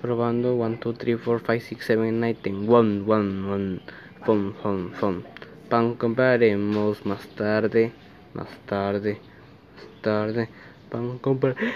Probando 1, 2, 3, 4, 5, 6, 7, 9, 10. 1, 1, 1. Fum, fum, fum. Pan compraremos más tarde, más tarde, más tarde. Pan compraremos.